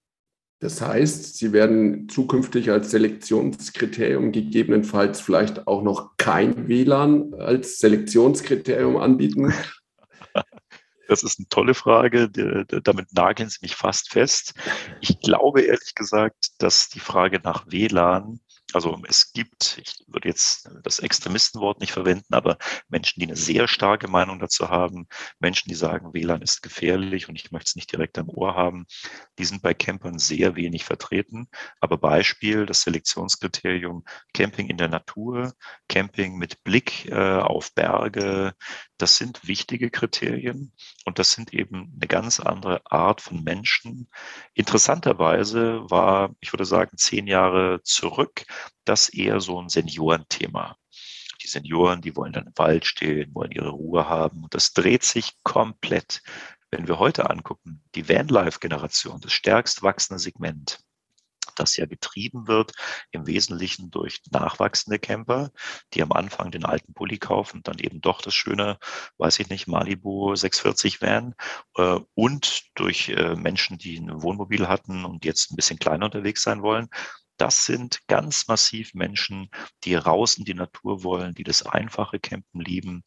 Das heißt, Sie werden zukünftig als Selektionskriterium gegebenenfalls vielleicht auch noch kein WLAN als Selektionskriterium anbieten. Das ist eine tolle Frage. Damit nageln Sie mich fast fest. Ich glaube ehrlich gesagt, dass die Frage nach WLAN also es gibt, ich würde jetzt das Extremistenwort nicht verwenden, aber Menschen, die eine sehr starke Meinung dazu haben, Menschen, die sagen, WLAN ist gefährlich und ich möchte es nicht direkt am Ohr haben, die sind bei Campern sehr wenig vertreten. Aber Beispiel, das Selektionskriterium Camping in der Natur, Camping mit Blick äh, auf Berge, das sind wichtige Kriterien und das sind eben eine ganz andere Art von Menschen. Interessanterweise war, ich würde sagen, zehn Jahre zurück, das eher so ein Seniorenthema. Die Senioren, die wollen dann im Wald stehen, wollen ihre Ruhe haben und das dreht sich komplett. Wenn wir heute angucken, die Vanlife-Generation, das stärkst wachsende Segment, das ja getrieben wird im Wesentlichen durch nachwachsende Camper, die am Anfang den alten Pulli kaufen, und dann eben doch das schöne, weiß ich nicht, Malibu 640 Van äh, und durch äh, Menschen, die ein Wohnmobil hatten und jetzt ein bisschen kleiner unterwegs sein wollen das sind ganz massiv Menschen, die raus in die Natur wollen, die das einfache Campen lieben,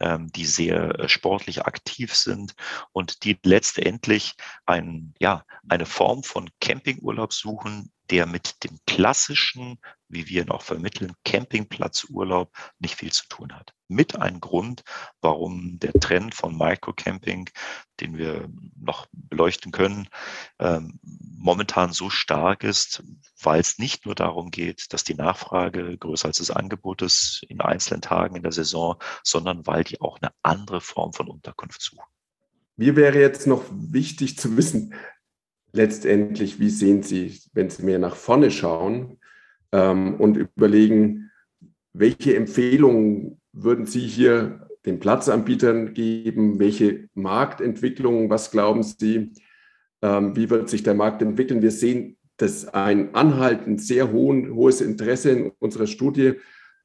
ähm, die sehr äh, sportlich aktiv sind und die letztendlich ein, ja, eine Form von Campingurlaub suchen, der mit dem klassischen wie wir ihn auch vermitteln, Campingplatzurlaub nicht viel zu tun hat. Mit ein Grund, warum der Trend von Microcamping, den wir noch beleuchten können, ähm, momentan so stark ist, weil es nicht nur darum geht, dass die Nachfrage größer als das Angebot ist in einzelnen Tagen in der Saison, sondern weil die auch eine andere Form von Unterkunft suchen. Mir wäre jetzt noch wichtig zu wissen, letztendlich, wie sehen Sie, wenn Sie mehr nach vorne schauen ähm, und überlegen, welche Empfehlungen würden Sie hier den Platzanbietern geben? Welche Marktentwicklungen, was glauben Sie, ähm, wie wird sich der Markt entwickeln? Wir sehen, dass ein anhaltend sehr hohen, hohes Interesse in unserer Studie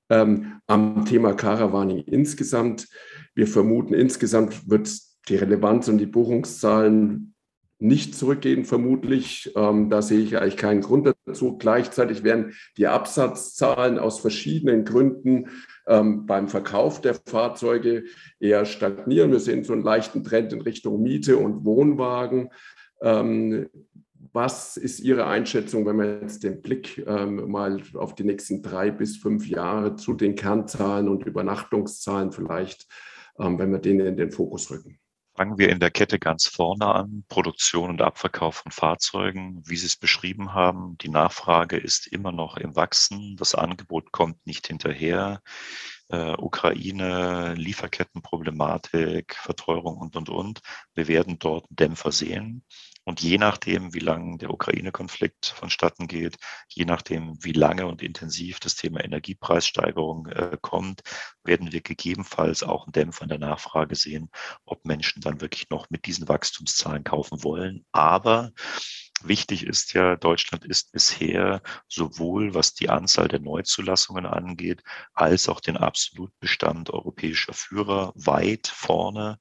ähm, am Thema Caravaning insgesamt. Wir vermuten, insgesamt wird die Relevanz und die Buchungszahlen nicht zurückgehen, vermutlich. Ähm, da sehe ich eigentlich keinen Grund dazu. Gleichzeitig werden die Absatzzahlen aus verschiedenen Gründen ähm, beim Verkauf der Fahrzeuge eher stagnieren. Wir sehen so einen leichten Trend in Richtung Miete und Wohnwagen. Ähm, was ist Ihre Einschätzung, wenn wir jetzt den Blick ähm, mal auf die nächsten drei bis fünf Jahre zu den Kernzahlen und Übernachtungszahlen vielleicht, ähm, wenn wir denen in den Fokus rücken? Fangen wir in der Kette ganz vorne an. Produktion und Abverkauf von Fahrzeugen. Wie Sie es beschrieben haben, die Nachfrage ist immer noch im Wachsen. Das Angebot kommt nicht hinterher. Äh, Ukraine, Lieferkettenproblematik, Verteuerung und, und, und. Wir werden dort Dämpfer sehen. Und je nachdem, wie lange der Ukraine-Konflikt vonstatten geht, je nachdem, wie lange und intensiv das Thema Energiepreissteigerung äh, kommt, werden wir gegebenenfalls auch einen Dämpfer in der Nachfrage sehen, ob Menschen dann wirklich noch mit diesen Wachstumszahlen kaufen wollen. Aber Wichtig ist ja, Deutschland ist bisher sowohl was die Anzahl der Neuzulassungen angeht, als auch den Absolutbestand europäischer Führer weit vorne.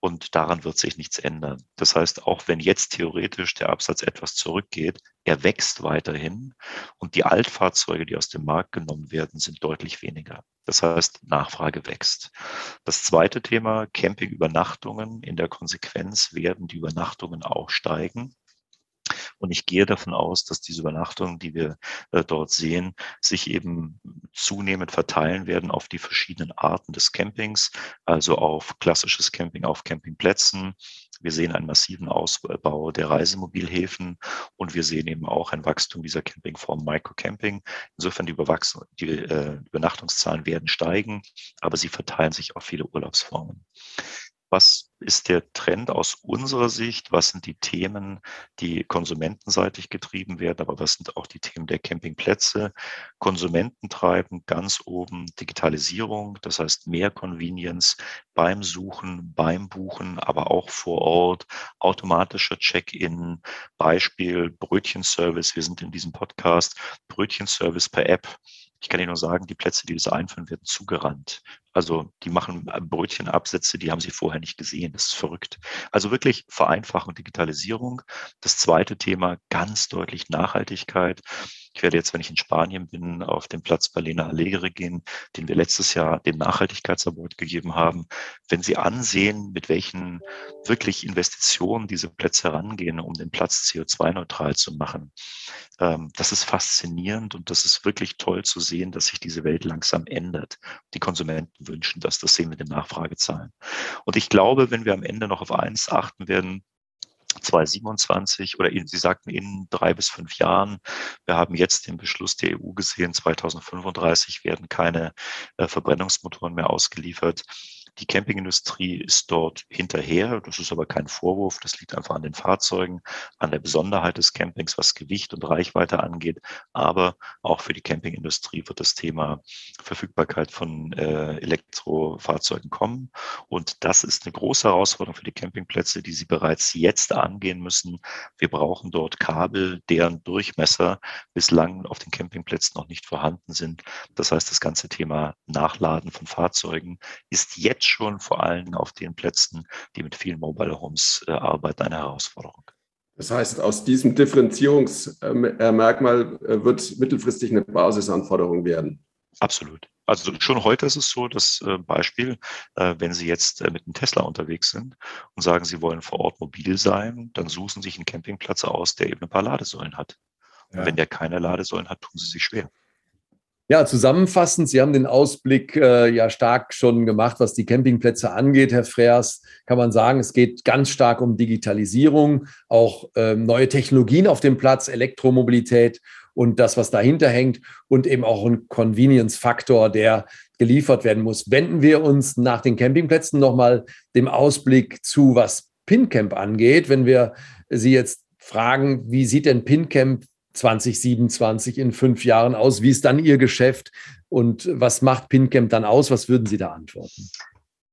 Und daran wird sich nichts ändern. Das heißt, auch wenn jetzt theoretisch der Absatz etwas zurückgeht, er wächst weiterhin. Und die Altfahrzeuge, die aus dem Markt genommen werden, sind deutlich weniger. Das heißt, Nachfrage wächst. Das zweite Thema, Campingübernachtungen. In der Konsequenz werden die Übernachtungen auch steigen. Und ich gehe davon aus, dass diese Übernachtungen, die wir äh, dort sehen, sich eben zunehmend verteilen werden auf die verschiedenen Arten des Campings, also auf klassisches Camping auf Campingplätzen. Wir sehen einen massiven Ausbau der Reisemobilhäfen und wir sehen eben auch ein Wachstum dieser Campingform Microcamping. Insofern die, die äh, Übernachtungszahlen werden steigen, aber sie verteilen sich auf viele Urlaubsformen. Was ist der Trend aus unserer Sicht? Was sind die Themen, die konsumentenseitig getrieben werden? Aber was sind auch die Themen der Campingplätze? Konsumenten treiben ganz oben Digitalisierung, das heißt mehr Convenience beim Suchen, beim Buchen, aber auch vor Ort, automatischer Check-in, Beispiel Brötchenservice. Wir sind in diesem Podcast Brötchenservice per App. Ich kann Ihnen nur sagen, die Plätze, die das einführen, werden zugerannt. Also die machen äh, Brötchenabsätze, die haben sie vorher nicht gesehen. Das ist verrückt. Also wirklich Vereinfachung, Digitalisierung. Das zweite Thema ganz deutlich Nachhaltigkeit. Ich werde jetzt, wenn ich in Spanien bin, auf den Platz Berliner Allegre gehen, den wir letztes Jahr dem Nachhaltigkeitsabort gegeben haben. Wenn Sie ansehen, mit welchen wirklich Investitionen diese Plätze herangehen, um den Platz CO2-neutral zu machen, ähm, das ist faszinierend und das ist wirklich toll zu sehen, dass sich diese Welt langsam ändert. Die Konsumenten wünschen das. Das sehen wir in den Nachfragezahlen. Und ich glaube, wenn wir am Ende noch auf eins achten werden, 2027 oder Sie sagten in drei bis fünf Jahren. Wir haben jetzt den Beschluss der EU gesehen, 2035 werden keine äh, Verbrennungsmotoren mehr ausgeliefert. Die Campingindustrie ist dort hinterher. Das ist aber kein Vorwurf. Das liegt einfach an den Fahrzeugen, an der Besonderheit des Campings, was Gewicht und Reichweite angeht. Aber auch für die Campingindustrie wird das Thema Verfügbarkeit von äh, Elektrofahrzeugen kommen. Und das ist eine große Herausforderung für die Campingplätze, die sie bereits jetzt angehen müssen. Wir brauchen dort Kabel, deren Durchmesser bislang auf den Campingplätzen noch nicht vorhanden sind. Das heißt, das ganze Thema Nachladen von Fahrzeugen ist jetzt schon vor allem auf den Plätzen, die mit vielen Mobile Homes äh, arbeiten, eine Herausforderung. Das heißt, aus diesem Differenzierungsmerkmal äh, wird mittelfristig eine Basisanforderung werden. Absolut. Also schon heute ist es so, dass äh, Beispiel, äh, wenn Sie jetzt äh, mit einem Tesla unterwegs sind und sagen, Sie wollen vor Ort mobil sein, dann suchen Sie sich einen Campingplatz aus, der eben ein paar Ladesäulen hat. Ja. Und wenn der keine Ladesäulen hat, tun Sie sich schwer. Ja, zusammenfassend, Sie haben den Ausblick äh, ja stark schon gemacht, was die Campingplätze angeht, Herr Freers. Kann man sagen, es geht ganz stark um Digitalisierung, auch äh, neue Technologien auf dem Platz, Elektromobilität und das, was dahinter hängt und eben auch ein Convenience-Faktor, der geliefert werden muss. Wenden wir uns nach den Campingplätzen nochmal dem Ausblick zu, was PinCamp angeht. Wenn wir Sie jetzt fragen, wie sieht denn PinCamp 2027 in fünf Jahren aus? Wie ist dann Ihr Geschäft und was macht PinCamp dann aus? Was würden Sie da antworten?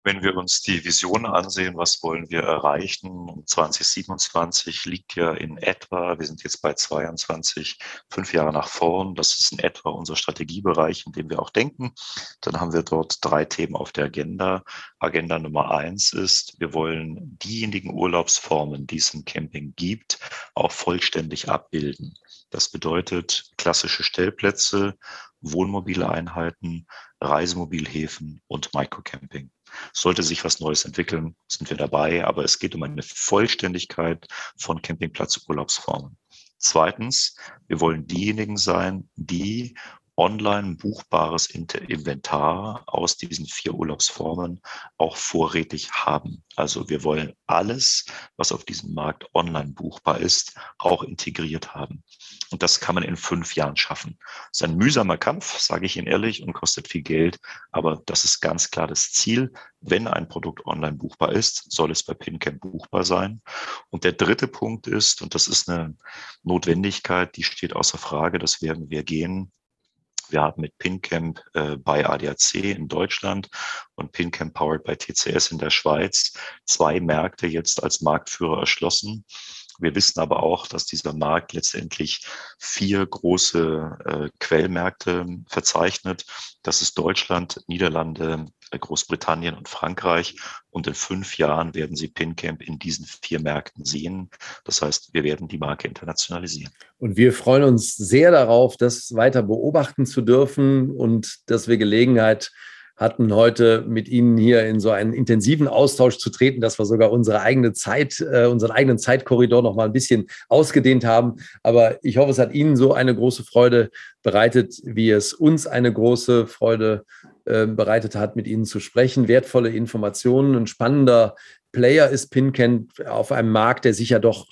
Wenn wir uns die Vision ansehen, was wollen wir erreichen? 2027 liegt ja in etwa, wir sind jetzt bei 22, fünf Jahre nach vorn. Das ist in etwa unser Strategiebereich, in dem wir auch denken. Dann haben wir dort drei Themen auf der Agenda. Agenda Nummer eins ist, wir wollen diejenigen Urlaubsformen, die es im Camping gibt, auch vollständig abbilden. Das bedeutet klassische Stellplätze, wohnmobile Einheiten, Reisemobilhäfen und Microcamping. Sollte sich was Neues entwickeln, sind wir dabei, aber es geht um eine Vollständigkeit von Campingplatz-Urlaubsformen. Zweitens, wir wollen diejenigen sein, die online buchbares Inventar aus diesen vier Urlaubsformen auch vorrätig haben. Also wir wollen alles, was auf diesem Markt online buchbar ist, auch integriert haben. Und das kann man in fünf Jahren schaffen. Das ist ein mühsamer Kampf, sage ich Ihnen ehrlich, und kostet viel Geld. Aber das ist ganz klar das Ziel. Wenn ein Produkt online buchbar ist, soll es bei PinCamp buchbar sein. Und der dritte Punkt ist, und das ist eine Notwendigkeit, die steht außer Frage, das werden wir gehen, wir haben mit PinCamp äh, bei ADAC in Deutschland und PinCamp Powered by TCS in der Schweiz zwei Märkte jetzt als Marktführer erschlossen. Wir wissen aber auch, dass dieser Markt letztendlich vier große äh, Quellmärkte verzeichnet. Das ist Deutschland, Niederlande, Großbritannien und Frankreich. Und in fünf Jahren werden Sie PinCamp in diesen vier Märkten sehen. Das heißt, wir werden die Marke internationalisieren. Und wir freuen uns sehr darauf, das weiter beobachten zu dürfen und dass wir Gelegenheit hatten, heute mit Ihnen hier in so einen intensiven Austausch zu treten, dass wir sogar unsere eigene Zeit, äh, unseren eigenen Zeitkorridor noch mal ein bisschen ausgedehnt haben. Aber ich hoffe, es hat Ihnen so eine große Freude bereitet, wie es uns eine große Freude äh, bereitet hat, mit Ihnen zu sprechen. Wertvolle Informationen, ein spannender Player ist PinCan auf einem Markt, der sich ja doch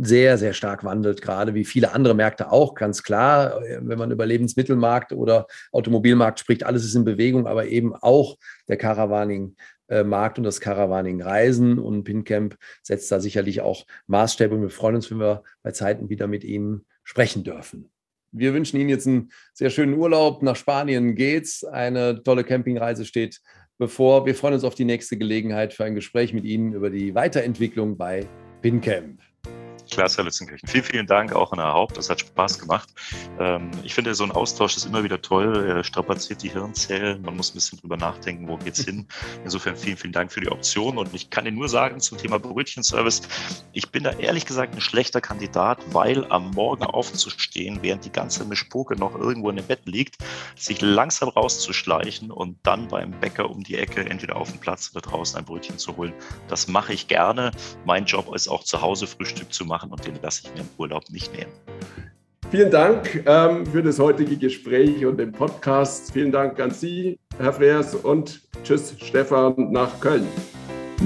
sehr, sehr stark wandelt, gerade wie viele andere Märkte auch, ganz klar. Wenn man über Lebensmittelmarkt oder Automobilmarkt spricht, alles ist in Bewegung, aber eben auch der Caravaning-Markt und das Caravaning-Reisen. Und PinCamp setzt da sicherlich auch Maßstäbe. Und wir freuen uns, wenn wir bei Zeiten wieder mit Ihnen sprechen dürfen. Wir wünschen Ihnen jetzt einen sehr schönen Urlaub. Nach Spanien geht's. Eine tolle Campingreise steht bevor. Wir freuen uns auf die nächste Gelegenheit für ein Gespräch mit Ihnen über die Weiterentwicklung bei PinCamp. Klasse, Herr Lützenkirchen. Vielen, vielen Dank auch an Herr Haupt. Das hat Spaß gemacht. Ähm, ich finde, so ein Austausch ist immer wieder toll. Er strapaziert die Hirnzellen. Man muss ein bisschen drüber nachdenken, wo geht's hin. Insofern vielen, vielen Dank für die Option. Und ich kann Ihnen nur sagen zum Thema Brötchenservice, ich bin da ehrlich gesagt ein schlechter Kandidat, weil am Morgen aufzustehen, während die ganze Mischpoke noch irgendwo in dem Bett liegt, sich langsam rauszuschleichen und dann beim Bäcker um die Ecke entweder auf dem Platz oder draußen ein Brötchen zu holen. Das mache ich gerne. Mein Job ist auch zu Hause Frühstück zu machen machen und den lasse ich mir im Urlaub nicht nehmen. Vielen Dank ähm, für das heutige Gespräch und den Podcast. Vielen Dank an Sie, Herr Freers, und tschüss, Stefan, nach Köln.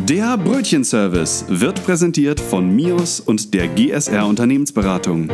Der Brötchenservice wird präsentiert von MIOS und der GSR Unternehmensberatung.